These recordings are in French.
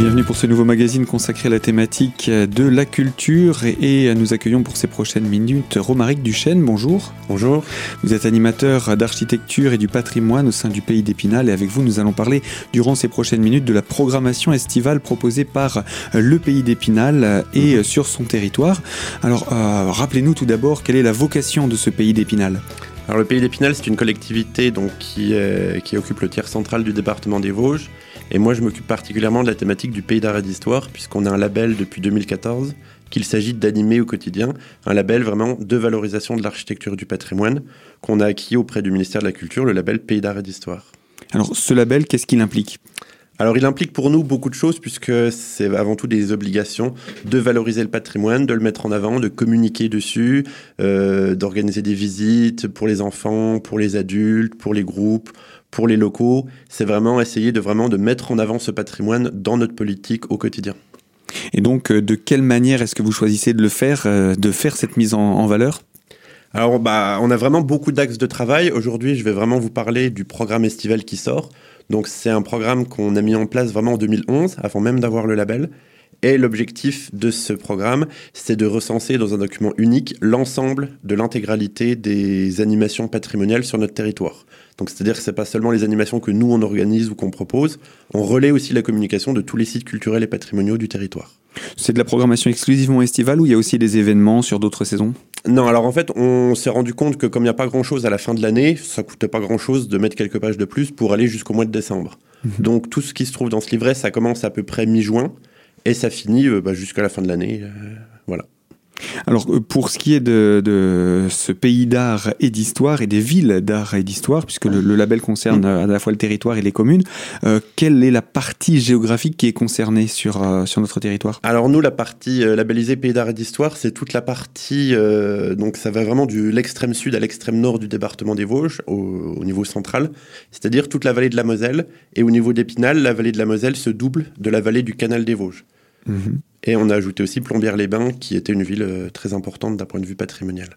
Bienvenue pour ce nouveau magazine consacré à la thématique de la culture et nous accueillons pour ces prochaines minutes Romaric Duchesne. Bonjour. Bonjour. Vous êtes animateur d'architecture et du patrimoine au sein du Pays d'Épinal et avec vous nous allons parler durant ces prochaines minutes de la programmation estivale proposée par le Pays d'Épinal et mhm. sur son territoire. Alors euh, rappelez-nous tout d'abord quelle est la vocation de ce Pays d'Épinal. Alors le Pays d'Épinal c'est une collectivité donc, qui, occupe le tiers central du département des Vosges. Et moi, je m'occupe particulièrement de la thématique du pays d'art et d'histoire, puisqu'on a un label depuis 2014 qu'il s'agit d'animer au quotidien, un label vraiment de valorisation de l'architecture du patrimoine qu'on a acquis auprès du ministère de la Culture, le label Pays d'art et d'histoire. Alors, ce label, qu'est-ce qu'il implique? Alors il implique pour nous beaucoup de choses puisque c'est avant tout des obligations de valoriser le patrimoine, de le mettre en avant, de communiquer dessus, euh, d'organiser des visites pour les enfants, pour les adultes, pour les groupes, pour les locaux, c'est vraiment essayer de vraiment de mettre en avant ce patrimoine dans notre politique au quotidien. Et donc, euh, de quelle manière est-ce que vous choisissez de le faire, euh, de faire cette mise en, valeur? Alors, bah, on a vraiment beaucoup d'axes de travail. Aujourd'hui, je vais vraiment vous parler du programme estival qui sort. Donc, c'est un programme qu'on a mis en place vraiment en 2011, avant même d'avoir le label. Et l'objectif de ce programme, c'est de recenser dans un document unique l'ensemble de l'intégralité des animations patrimoniales sur notre territoire. Donc c'est-à-dire que c'est pas seulement les animations que nous on organise ou qu'on propose, on relaie aussi la communication de tous les sites culturels et patrimoniaux du territoire. C'est de la programmation exclusivement estivale ou il y a aussi des événements sur d'autres saisons? Non, alors en fait, on s'est rendu compte que comme il n'y a pas grand-chose à la fin de l'année, ça coûtait pas grand-chose de mettre quelques pages de plus pour aller jusqu'au mois de décembre. Mhm. Donc tout ce qui se trouve dans ce livret, ça commence à peu près mi-juin et ça finit euh, bah, jusqu'à la fin de l'année. Euh, voilà. Alors, euh, pour ce qui est de, ce pays d'art et d'histoire et des villes d'art et d'histoire, puisque le, label concerne à la fois le territoire et les communes, euh, quelle est la partie géographique qui est concernée sur, euh, sur notre territoire? Alors, nous, la partie labellisée pays d'art et d'histoire, c'est toute la partie, donc ça va vraiment de l'extrême sud à l'extrême nord du département des Vosges, au, niveau central, c'est-à-dire toute la vallée de la Moselle, et au niveau d'Épinal, la vallée de la Moselle se double de la vallée du canal des Vosges. Mhm. Et on a ajouté aussi Plombières-les-Bains, qui était une ville euh, très importante d'un point de vue patrimonial.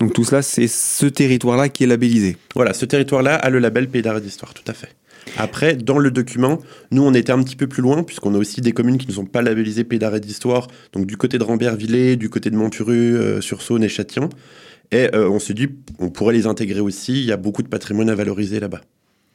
Donc tout cela, c'est ce territoire-là qui est labellisé Voilà, ce territoire-là a le label Pays d'art et d'histoire, tout à fait. Après, dans le document, nous, on était un petit peu plus loin, puisqu'on a aussi des communes qui ne sont pas labellisées Pays d'art et d'histoire, donc du côté de Rambert-Villers, du côté de Monturu, euh, sur Saône et Châtillon. Et euh, on s'est dit, on pourrait les intégrer aussi, il y a beaucoup de patrimoine à valoriser là-bas.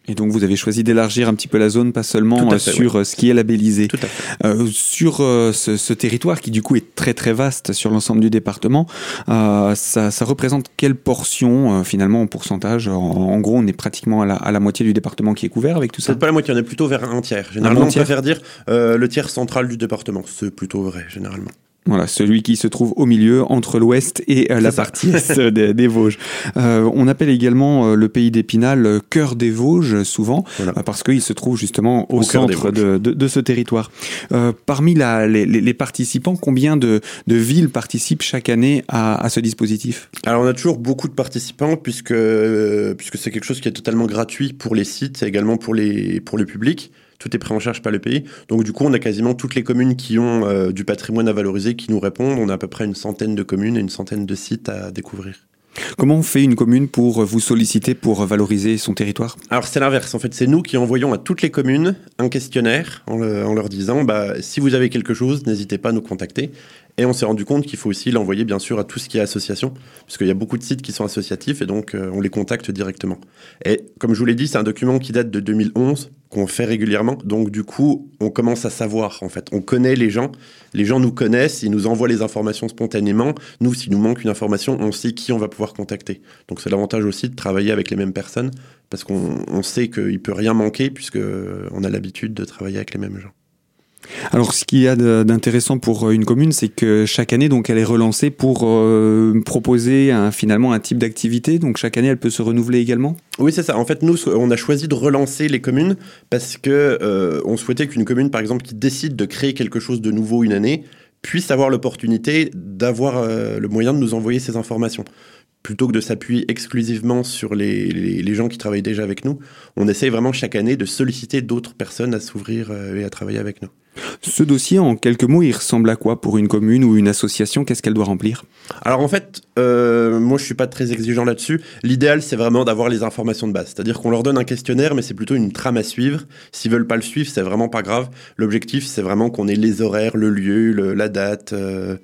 Et donc vous avez choisi d'élargir un petit peu la zone, pas seulement euh, sur euh, ce qui est labellisé. Tout à fait. Euh, sur ce, territoire qui du coup est très très vaste sur l'ensemble du département, ça, représente quelle portion finalement en pourcentage? En, gros, on est pratiquement à la, moitié du département qui est couvert avec tout ça? C'est pas la moitié, on est plutôt vers un tiers. Généralement, on préfère dire le tiers central du département. C'est plutôt vrai généralement. Voilà, celui qui se trouve au milieu entre l'ouest et euh, la partie est des, Vosges. Euh, on appelle également euh, le pays d'Épinal cœur des Vosges souvent parce qu'il se trouve justement au, centre de, ce territoire. parmi les, participants, combien de, villes participent chaque année à, ce dispositif? Alors on a toujours beaucoup de participants puisque puisque c'est quelque chose qui est totalement gratuit pour les sites et également pour les pour le public tout est pris en charge par le pays. Donc du coup, on a quasiment toutes les communes qui ont euh, du patrimoine à valoriser qui nous répondent. On a à peu près une centaine de communes et une centaine de sites à découvrir. Comment on fait une commune pour vous solliciter pour valoriser son territoire? Alors c'est l'inverse. En fait, c'est nous qui envoyons à toutes les communes un questionnaire en, leur disant bah, si vous avez quelque chose, n'hésitez pas à nous contacter. Et on s'est rendu compte qu'il faut aussi l'envoyer bien sûr à tout ce qui est association, parce qu'il y a beaucoup de sites qui sont associatifs et donc euh, on les contacte directement. Et comme je vous l'ai dit, c'est un document qui date de 2011, qu'on fait régulièrement. Donc du coup, on commence à savoir en fait. On connaît les gens, les gens nous connaissent, ils nous envoient les informations spontanément. Nous, s'il nous manque une information, on sait qui on va pouvoir contacter. Donc c'est l'avantage aussi de travailler avec les mêmes personnes, parce qu'on sait qu'il peut rien manquer puisque on a l'habitude de travailler avec les mêmes gens. Alors, ce qu'il y a d'intéressant pour euh, une commune, c'est que chaque année, donc, elle est relancée pour euh, proposer finalement un type d'activité. Donc, chaque année, elle peut se renouveler également? Oui, c'est ça. En fait, nous, on a choisi de relancer les communes parce que euh, on souhaitait qu'une commune, par exemple, qui décide de créer quelque chose de nouveau une année, puisse avoir l'opportunité d'avoir le moyen de nous envoyer ces informations plutôt que de s'appuyer exclusivement sur les, les, gens qui travaillent déjà avec nous, on essaye vraiment chaque année de solliciter d'autres personnes à s'ouvrir et à travailler avec nous. Ce dossier, en quelques mots, il ressemble à quoi pour une commune ou une association? Qu'est-ce qu'elle doit remplir? Alors en fait, euh, moi je suis pas très exigeant là-dessus. L'idéal, c'est vraiment d'avoir les informations de base. C'est-à-dire qu'on leur donne un questionnaire, mais c'est plutôt une trame à suivre. S'ils veulent pas le suivre, c'est vraiment pas grave. L'objectif, c'est vraiment qu'on ait les horaires, le lieu, la date. Euh,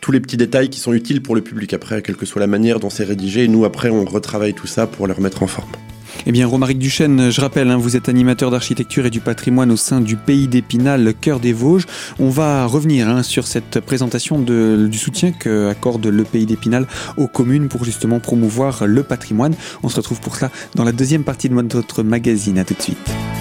tous les petits détails qui sont utiles pour le public après, quelle que soit la manière dont c'est rédigé. Nous, après, on retravaille tout ça pour les remettre en forme. Eh bien, Romaric Duchesne, je rappelle, hein, vous êtes animateur d'architecture et du patrimoine au sein du pays d'Épinal, cœur des Vosges. On va revenir hein, sur cette présentation du soutien qu'accorde le pays d'Épinal aux communes pour justement promouvoir le patrimoine. On se retrouve pour cela dans la deuxième partie de notre magazine. À tout de suite.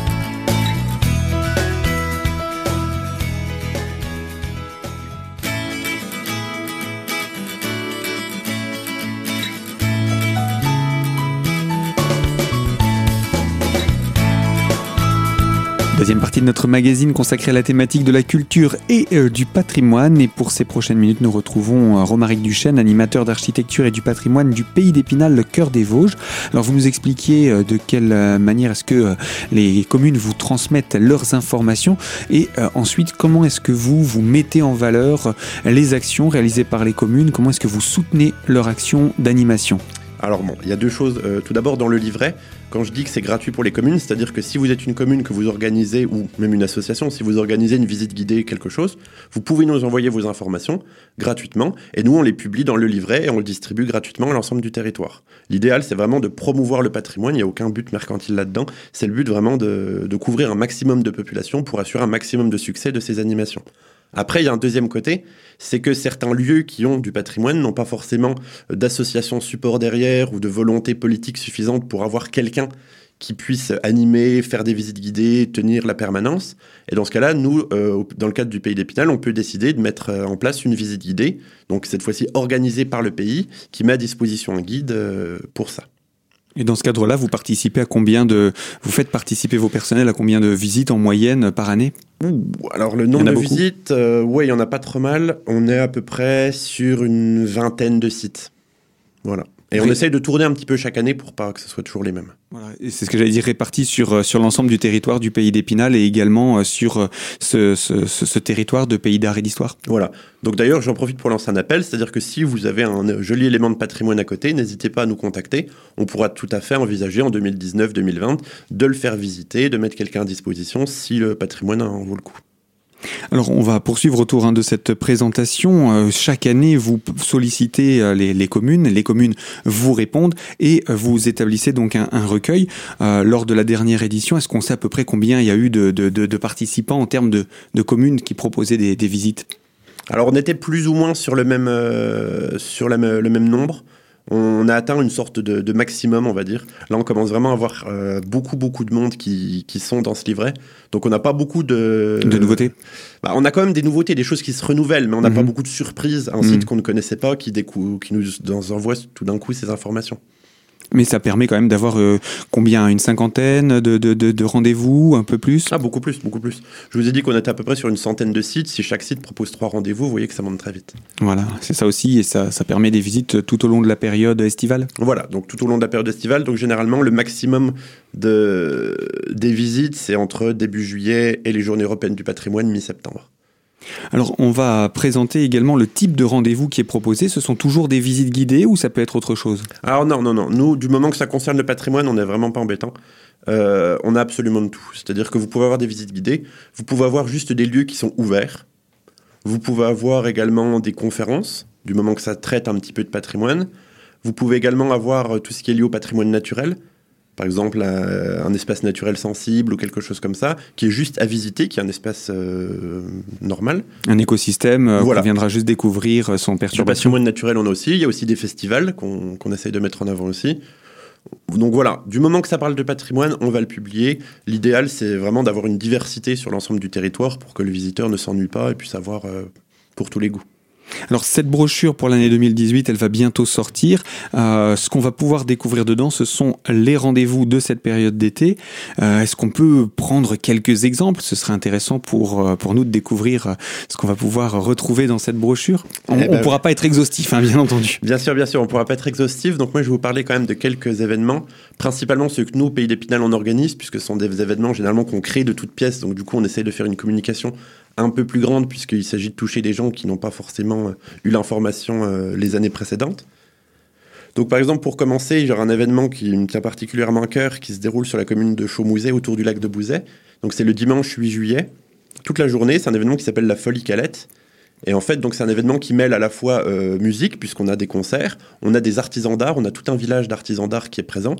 Deuxième partie de notre magazine consacrée à la thématique de la culture et euh, du patrimoine. Et pour ces prochaines minutes, nous retrouvons euh, Romaric Duchesne, animateur d'architecture et du patrimoine du pays d'Épinal, le cœur des Vosges. Alors vous nous expliquiez euh, de quelle manière est-ce que les communes vous transmettent leurs informations et ensuite comment est-ce que vous vous mettez en valeur les actions réalisées par les communes, comment est-ce que vous soutenez leur action d'animation? Alors bon, il y a deux choses. Euh, tout d'abord, dans le livret, quand je dis que c'est gratuit pour les communes, c'est-à-dire que si vous êtes une commune que vous organisez, ou même une association, si vous organisez une visite guidée, quelque chose, vous pouvez nous envoyer vos informations gratuitement, et nous, on les publie dans le livret et on le distribue gratuitement à l'ensemble du territoire. L'idéal, c'est vraiment de promouvoir le patrimoine, il n'y a aucun but mercantile là-dedans, c'est le but vraiment de, de couvrir un maximum de population pour assurer un maximum de succès de ces animations. Après, il y a un deuxième côté, c'est que certains lieux qui ont du patrimoine n'ont pas forcément d'association support derrière ou de volonté politique suffisante pour avoir quelqu'un qui puisse animer, faire des visites guidées, tenir la permanence. Et dans ce cas-là, nous, euh, dans le cadre du pays d'Épinal, on peut décider de mettre euh, en place une visite guidée, donc cette fois-ci organisée par le pays, qui met à disposition un guide euh, pour ça. Et dans ce cadre-là, vous participez à combien de, vous faites participer vos personnels à combien de visites en moyenne par année? Alors le nombre de visites, euh, ouais, il y en a pas trop mal. On est à peu près sur une vingtaine de sites. Voilà. Et on essaye de tourner un petit peu chaque année pour pas que ce soit toujours les mêmes. Voilà. c'est ce que j'allais dire, réparti sur, euh, sur l'ensemble du territoire du pays d'Épinal et également euh, sur euh, ce, ce, ce, territoire de pays d'art et d'histoire. Voilà. Donc d'ailleurs, j'en profite pour lancer un appel, c'est-à-dire que si vous avez un joli élément de patrimoine à côté, n'hésitez pas à nous contacter. On pourra tout à fait envisager en 2019-2020 de le faire visiter, de mettre quelqu'un à disposition si le patrimoine en vaut le coup. Alors on va poursuivre autour hein, de cette présentation. Euh, chaque année, vous sollicitez euh, les, communes, les communes vous répondent et euh, vous établissez donc un, recueil. lors de la dernière édition, est-ce qu'on sait à peu près combien il y a eu de, participants en termes de, communes qui proposaient des, visites? Alors on était plus ou moins sur le même, sur le même nombre on a atteint une sorte de, maximum, on va dire. Là, on commence vraiment à avoir euh, beaucoup, beaucoup de monde qui, sont dans ce livret. Donc, on n'a pas beaucoup de... De nouveautés bah, On a quand même des nouveautés, des choses qui se renouvellent, mais on n'a pas mhm. beaucoup de surprises. Un site mhm. qu'on ne connaissait pas qui, qui nous envoie tout d'un coup ces informations. Mais ça permet quand même d'avoir euh, combien Une cinquantaine de, de, de, rendez-vous, un peu plus? Ah, beaucoup plus, beaucoup plus. Je vous ai dit qu'on était à peu près sur une centaine de sites. Si chaque site propose trois rendez-vous, vous voyez que ça monte très vite. Voilà, c'est ça aussi, et ça, ça permet des visites tout au long de la période estivale Voilà, donc tout au long de la période estivale. Donc généralement, le maximum de, des visites, c'est entre début juillet et les journées européennes du patrimoine, mi-septembre. Alors, on va présenter également le type de rendez-vous qui est proposé. Ce sont toujours des visites guidées ou ça peut être autre chose? Alors non, non, non. Nous, du moment que ça concerne le patrimoine, on n'est vraiment pas embêtant. Euh, on a absolument de tout. C'est-à-dire que vous pouvez avoir des visites guidées, vous pouvez avoir juste des lieux qui sont ouverts, vous pouvez avoir également des conférences, du moment que ça traite un petit peu de patrimoine. Vous pouvez également avoir euh, tout ce qui est lié au patrimoine naturel, par exemple un, espace naturel sensible ou quelque chose comme ça, qui est juste à visiter, qui est un espace euh, normal. Un écosystème euh, voilà. viendra juste découvrir euh, sans perturbation. Du patrimoine naturel, on a aussi. Il y a aussi des festivals qu'on essaye de mettre en avant aussi. Donc voilà, du moment que ça parle de patrimoine, on va le publier. L'idéal, c'est vraiment d'avoir une diversité sur l'ensemble du territoire pour que le visiteur ne s'ennuie pas et puisse avoir pour tous les goûts. Alors cette brochure pour l'année 2018, elle va bientôt sortir. Euh, ce qu'on va pouvoir découvrir dedans, ce sont les rendez-vous de cette période d'été. Euh, Est-ce qu'on peut prendre quelques exemples? Ce serait intéressant pour, euh, pour nous de découvrir ce qu'on va pouvoir retrouver dans cette brochure. On ne eh ben, pourra pas être exhaustif, hein, bien entendu. Bien sûr, bien sûr, on ne pourra pas être exhaustif. Donc moi, je vais vous parler quand même de quelques événements, principalement ceux que nous, Pays d'Épinal, on organise, puisque ce sont des événements généralement qu'on crée de toutes pièces. Donc du coup, on essaye de faire une communication un peu plus grande puisqu'il s'agit de toucher des gens qui n'ont pas forcément euh, eu l'information euh, les années précédentes. Donc par exemple pour commencer, il y aura un événement qui me tient particulièrement à cœur qui se déroule sur la commune de Chaumouzet autour du lac de Bouzet. Donc c'est le dimanche 8 juillet. Toute la journée, c'est un événement qui s'appelle la Folie Calette. Et en fait, donc c'est un événement qui mêle à la fois euh, musique, puisqu'on a des concerts, on a des artisans d'art, on a tout un village d'artisans d'art qui est présent,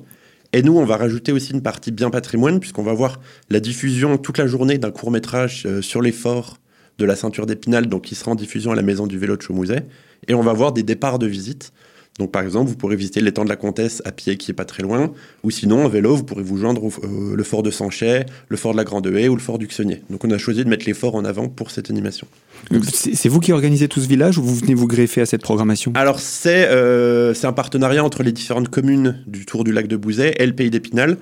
et nous, on va rajouter aussi une partie bien patrimoine, puisqu'on va voir la diffusion toute la journée d'un court métrage euh, sur les forts de la ceinture d'Épinal, donc qui sera en diffusion à la maison du vélo de Chaumouset. Et on va voir des départs de visite. Donc par exemple, vous pourrez visiter l'étang de la Comtesse à pied qui est pas très loin, ou sinon en vélo, vous pourrez vous joindre au euh, le fort de Sanchet, le fort de la Grande Haie ou le fort du Xenier. Donc on a choisi de mettre les forts en avant pour cette animation. C'est vous qui organisez tout ce village ou vous venez vous greffer à cette programmation? Alors c'est euh, un partenariat entre les différentes communes du Tour du lac de Bouzet et le Pays d'Épinal.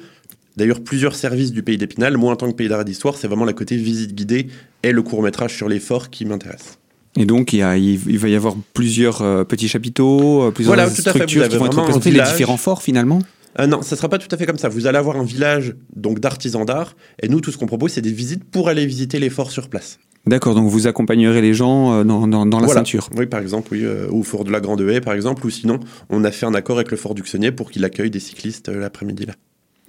D'ailleurs, plusieurs services du Pays d'Épinal, moi en tant que Pays d'art d'histoire, c'est vraiment la côté visite guidée et le court métrage sur les forts qui m'intéresse. Et donc, il, il, va y avoir plusieurs euh, petits chapiteaux, euh, plusieurs voilà, structures qui vont être représentées, les différents forts finalement euh, non, ça sera pas tout à fait comme ça. Vous allez avoir un village donc d'artisans d'art, et nous, tout ce qu'on propose, c'est des visites pour aller visiter les forts sur place. D'accord, donc vous accompagnerez les gens dans, dans, la ceinture. Oui, par exemple, oui, au fort de la Grande Haie, par exemple, ou sinon, on a fait un accord avec le fort du Xenier pour qu'il accueille des cyclistes l'après-midi là.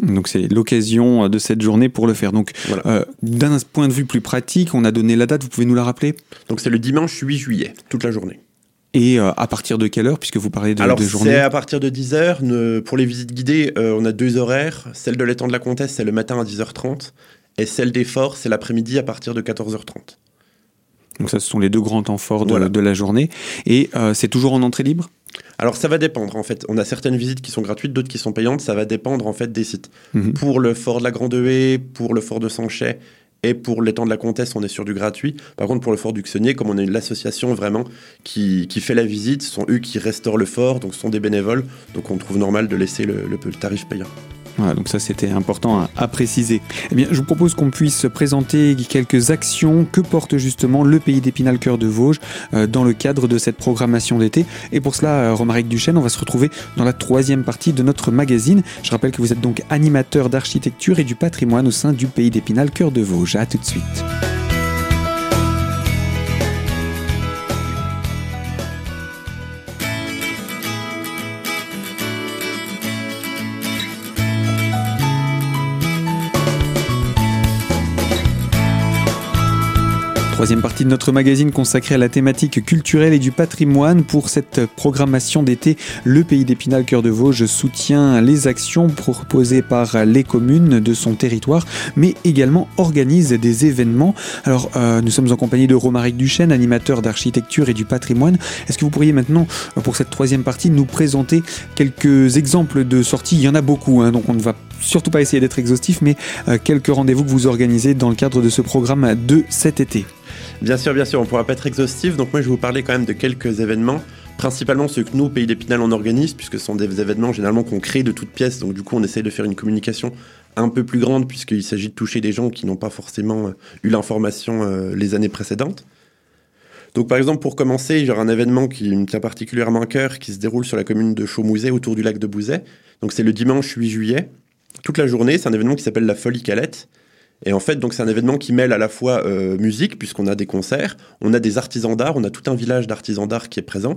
Donc c'est l'occasion de cette journée pour le faire. Donc euh, d'un point de vue plus pratique, on a donné la date, vous pouvez nous la rappeler? Donc c'est le dimanche 8 juillet, toute la journée. Et euh, à partir de quelle heure, puisque vous parlez de, Alors, de journée c'est à partir de 10h. Pour les visites guidées, euh, on a deux horaires. Celle de l'étang de la Comtesse, c'est le matin à 10h30. Et celle des forts, c'est l'après-midi à partir de 14h30. Donc ça, ce sont les deux grands temps forts de, de la journée. Et c'est toujours en entrée libre? Alors ça va dépendre en fait. On a certaines visites qui sont gratuites, d'autres qui sont payantes. Ça va dépendre en fait des sites. Mhm. Pour le fort de la Grande Haie, pour le fort de Sanchet et pour l'étang de la Comtesse, on est sur du gratuit. Par contre, pour le fort du Xenier, comme on est l'association vraiment qui, fait la visite, ce sont eux qui restaurent le fort, donc ce sont des bénévoles. Donc on trouve normal de laisser le tarif payant donc ça c'était important à, préciser. Eh bien, je vous propose qu'on puisse présenter quelques actions que porte justement le pays d'Épinal Cœur de Vosges euh, dans le cadre de cette programmation d'été. Et pour cela, euh, Romaric Duchesne, on va se retrouver dans la troisième partie de notre magazine. Je rappelle que vous êtes donc animateur d'architecture et du patrimoine au sein du pays d'Épinal Cœur de Vosges. À tout de suite. Troisième partie de notre magazine consacrée à la thématique culturelle et du patrimoine. Pour cette programmation d'été, le Pays d'Épinal Cœur de Vosges soutient les actions proposées par les communes de son territoire, mais également organise des événements. Alors, euh, nous sommes en compagnie de Romaric Duchesne, animateur d'architecture et du patrimoine. Est-ce que vous pourriez maintenant, pour cette troisième partie, nous présenter quelques exemples de sorties? Il y en a beaucoup, hein, donc on ne va surtout pas essayer d'être exhaustif, mais euh, quelques rendez-vous que vous organisez dans le cadre de ce programme de cet été. Bien sûr, bien sûr, on ne pourra pas être exhaustif, donc moi je vais vous parler quand même de quelques événements, principalement ceux que nous, Pays d'Épinal, on organise, puisque ce sont des événements généralement qu'on crée de toutes pièces, donc du coup on essaye de faire une communication un peu plus grande, puisqu'il s'agit de toucher des gens qui n'ont pas forcément euh, eu l'information euh, les années précédentes. Donc par exemple, pour commencer, il y aura un événement qui me tient particulièrement à cœur, qui se déroule sur la commune de Chaumouzet, autour du lac de Bouzet. Donc c'est le dimanche 8 juillet toute la journée. C'est un événement qui s'appelle la Folie Calette. Et en fait, donc c'est un événement qui mêle à la fois euh, musique, puisqu'on a des concerts, on a des artisans d'art, on a tout un village d'artisans d'art qui est présent.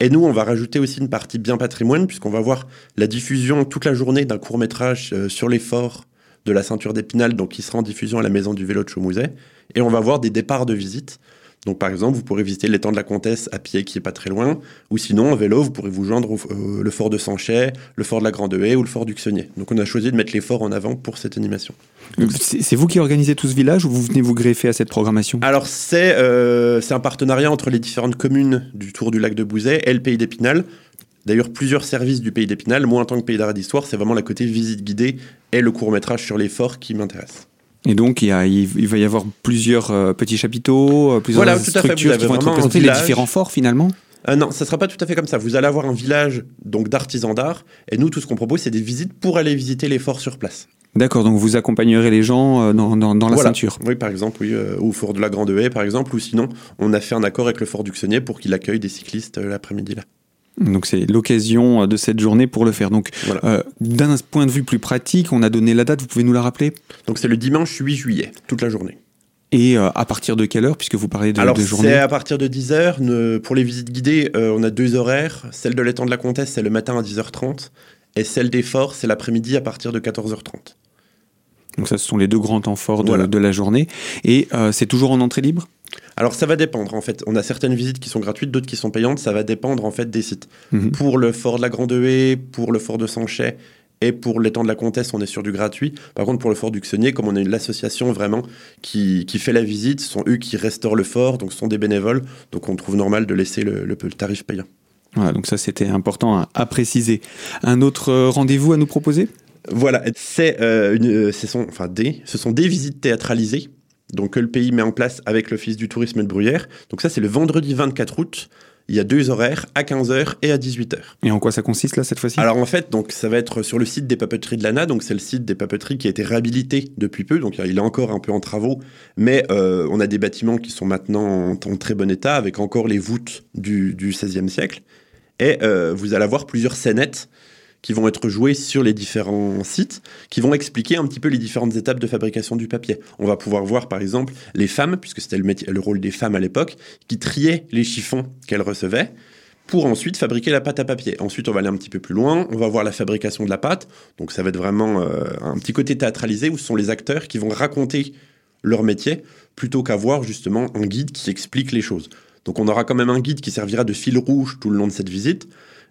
Et nous, on va rajouter aussi une partie bien patrimoine, puisqu'on va voir la diffusion toute la journée d'un court métrage euh, sur les forts de la ceinture d'Épinal, donc qui sera en diffusion à la maison du vélo de Chaumouset. Et on va voir des départs de visite. Donc par exemple, vous pourrez visiter l'étang de la Comtesse à pied qui est pas très loin, ou sinon en vélo, vous pourrez vous joindre au euh, le fort de Sanchet, le fort de la Grande Haie ou le fort du Xenier. Donc on a choisi de mettre les forts en avant pour cette animation. C'est vous qui organisez tout ce village ou vous venez vous greffer à cette programmation? Alors c'est euh, un partenariat entre les différentes communes du Tour du lac de Bouzet et le Pays d'Épinal. D'ailleurs, plusieurs services du Pays d'Épinal, moi en tant que Pays d'art d'histoire, c'est vraiment la côté visite guidée et le court métrage sur les forts qui m'intéresse. Et donc, il, il, va y avoir plusieurs euh, petits chapiteaux, euh, plusieurs voilà, structures qui vont être représentées, les différents forts finalement euh, non, ça sera pas tout à fait comme ça. Vous allez avoir un village donc d'artisans d'art, et nous, tout ce qu'on propose, c'est des visites pour aller visiter les forts sur place. D'accord, donc vous accompagnerez les gens dans, dans, la ceinture. Oui, par exemple, oui, au fort de la Grande Haie, par exemple, ou sinon, on a fait un accord avec le fort du Xenier pour qu'il accueille des cyclistes l'après-midi là. Donc c'est l'occasion de cette journée pour le faire. Donc euh, d'un point de vue plus pratique, on a donné la date, vous pouvez nous la rappeler? Donc c'est le dimanche 8 juillet, toute la journée. Et euh, à partir de quelle heure, puisque vous parlez de, Alors, de journée c'est à partir de 10h. Pour les visites guidées, euh, on a deux horaires. Celle de l'étang de la Comtesse, c'est le matin à 10h30. Et celle des forts, c'est l'après-midi à partir de 14h30. Donc ça, ce sont les deux grands temps forts de, de la journée. Et c'est toujours en entrée libre? Alors ça va dépendre en fait. On a certaines visites qui sont gratuites, d'autres qui sont payantes. Ça va dépendre en fait des sites. Mhm. Pour le fort de la Grande Haie, pour le fort de Sanchet et pour l'étang de la Comtesse, on est sur du gratuit. Par contre, pour le fort du Xenier, comme on est l'association vraiment qui, fait la visite, ce sont eux qui restaurent le fort, donc ce sont des bénévoles. Donc on trouve normal de laisser le, tarif payant. Voilà, donc ça c'était important à, préciser. Un autre euh, rendez-vous à nous proposer? Voilà, c'est euh, euh, ce sont, enfin des, ce sont des visites théâtralisées donc que le pays met en place avec l'Office du tourisme de Bruyère. Donc ça, c'est le vendredi 24 août. Il y a deux horaires, à 15h et à 18h. Et en quoi ça consiste là cette fois-ci? Alors en fait, donc ça va être sur le site des papeteries de l'ANA, donc c'est le site des papeteries qui a été réhabilité depuis peu, donc il est encore un peu en travaux, mais euh, on a des bâtiments qui sont maintenant en, très bon état, avec encore les voûtes du, du XVIe siècle. Et euh, vous allez avoir plusieurs scénettes qui vont être joués sur les différents sites, qui vont expliquer un petit peu les différentes étapes de fabrication du papier. On va pouvoir voir par exemple les femmes, puisque c'était le, le rôle des femmes à l'époque, qui triaient les chiffons qu'elles recevaient pour ensuite fabriquer la pâte à papier. Ensuite, on va aller un petit peu plus loin, on va voir la fabrication de la pâte. Donc ça va être vraiment euh, un petit côté théâtralisé où ce sont les acteurs qui vont raconter leur métier plutôt qu'avoir justement un guide qui explique les choses. Donc on aura quand même un guide qui servira de fil rouge tout le long de cette visite,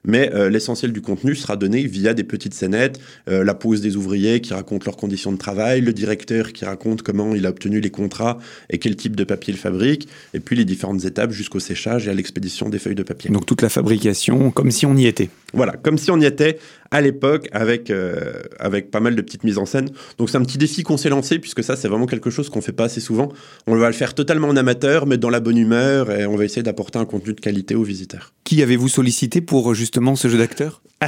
mais euh, l'essentiel du contenu sera donné via des petites scénettes, euh, la pause des ouvriers qui racontent leurs conditions de travail, le directeur qui raconte comment il a obtenu les contrats et quel type de papier il fabrique, et puis les différentes étapes jusqu'au séchage et à l'expédition des feuilles de papier. Donc toute la fabrication, comme si on y était. Voilà, comme si on y était à l'époque avec, euh, avec pas mal de petites mises en scène. Donc c'est un petit défi qu'on s'est lancé, puisque ça c'est vraiment quelque chose qu'on fait pas assez souvent. On va le faire totalement en amateur, mais dans la bonne humeur, et on va essayer d'apporter un contenu de qualité aux visiteurs. Qui avez-vous sollicité pour justement ce jeu d'acteur?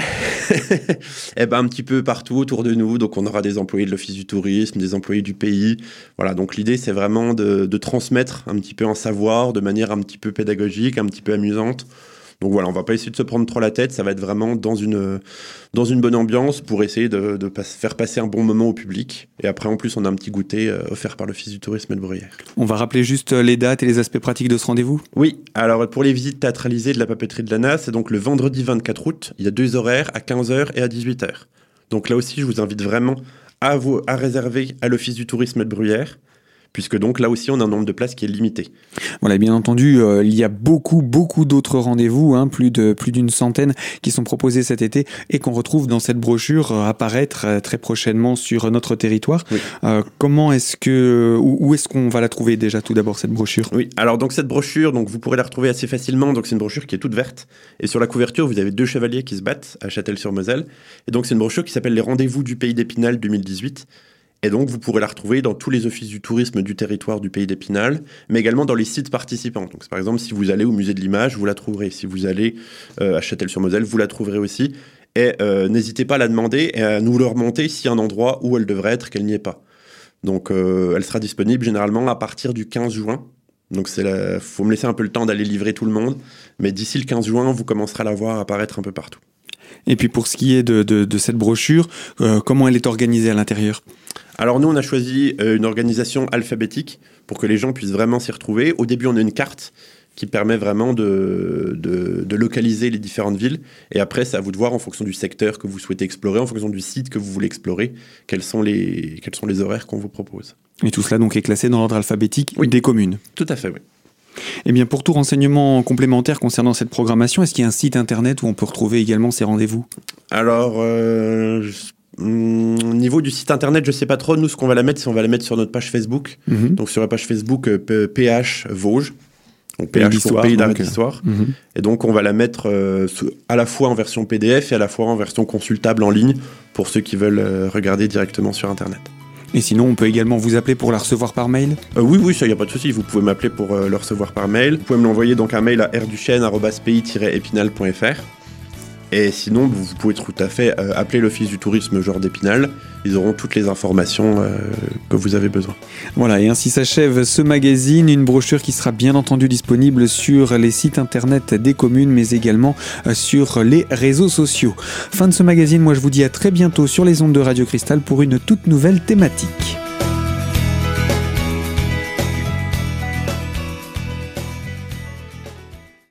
Eh ben un petit peu partout autour de nous. Donc on aura des employés de l'Office du tourisme, des employés du pays. Voilà, donc l'idée c'est vraiment de, de transmettre un petit peu un savoir de manière un petit peu pédagogique, un petit peu amusante. Donc voilà, on va pas essayer de se prendre trop la tête, ça va être vraiment dans une, dans une bonne ambiance pour essayer de, faire passer un bon moment au public. Et après, en plus, on a un petit goûter euh, offert par l'Office du tourisme de Bruyère. On va rappeler juste euh, les dates et les aspects pratiques de ce rendez-vous? Oui, alors pour les visites théâtralisées de la papeterie de l'ANA, c'est donc le vendredi 24 août, il y a deux horaires à 15h et à 18h. Donc là aussi, je vous invite vraiment à, vous, à réserver à l'Office du tourisme de Bruyère puisque donc là aussi on a un nombre de places qui est limité. Voilà, bien entendu, euh, il y a beaucoup, beaucoup d'autres rendez-vous, hein, plus de plus d'une centaine qui sont proposés cet été et qu'on retrouve dans cette brochure euh, apparaître euh, très prochainement sur notre territoire. comment est-ce que, où, est-ce qu'on va la trouver déjà tout d'abord cette brochure? Oui, alors donc cette brochure, donc vous pourrez la retrouver assez facilement. Donc c'est une brochure qui est toute verte et sur la couverture vous avez deux chevaliers qui se battent à Châtel-sur-Moselle et donc c'est une brochure qui s'appelle les rendez-vous du pays d'Épinal 2018 et donc, vous pourrez la retrouver dans tous les offices du tourisme du territoire du pays d'Épinal, mais également dans les sites participants. Donc, par exemple, si vous allez au musée de l'image, vous la trouverez. Si vous allez euh, à Châtel-sur-Moselle, vous la trouverez aussi. Et euh, n'hésitez pas à la demander et à nous le remonter s'il y a un endroit où elle devrait être, qu'elle n'y est pas. Donc, euh, elle sera disponible généralement à partir du 15 juin. Donc, il faut me laisser un peu le temps d'aller livrer tout le monde. Mais d'ici le 15 juin, vous commencerez à la voir apparaître un peu partout. Et puis, pour ce qui est de, de cette brochure, comment elle est organisée à l'intérieur? Alors nous, on a choisi euh, une organisation alphabétique pour que les gens puissent vraiment s'y retrouver. Au début, on a une carte qui permet vraiment de, de, localiser les différentes villes. Et après, c'est à vous de voir en fonction du secteur que vous souhaitez explorer, en fonction du site que vous voulez explorer, quels sont les, quels sont les horaires qu'on vous propose. Et tout cela donc est classé dans l'ordre alphabétique des communes. Tout à fait, oui. Eh bien, pour tout renseignement complémentaire concernant cette programmation, est-ce qu'il y a un site internet où on peut retrouver également ces rendez-vous? Alors, euh, Au niveau du site internet, je sais pas trop. Nous, ce qu'on va la mettre, c'est on va la mettre sur notre page Facebook. Mhm. Donc sur la page Facebook PH euh, Vosges. Donc PH pour Pays d'arrêt d'histoire. Mhm. Et donc on va la mettre euh, à la fois en version PDF et à la fois en version consultable en ligne pour ceux qui veulent euh, regarder directement sur internet. Et sinon, on peut également vous appeler pour la recevoir par mail? Oui, oui, ça, il n'y a pas de souci. Vous pouvez m'appeler pour le recevoir par mail. Vous pouvez me l'envoyer donc un mail à rduchesne.pi-épinal.fr. Et sinon, vous pouvez tout à fait euh, appeler l'Office du tourisme genre d'Épinal. Ils auront toutes les informations euh, que vous avez besoin. Voilà, et ainsi s'achève ce magazine, une brochure qui sera bien entendu disponible sur les sites internet des communes, mais également euh, sur les réseaux sociaux. Fin de ce magazine, moi je vous dis à très bientôt sur les ondes de Radio Cristal pour une toute nouvelle thématique.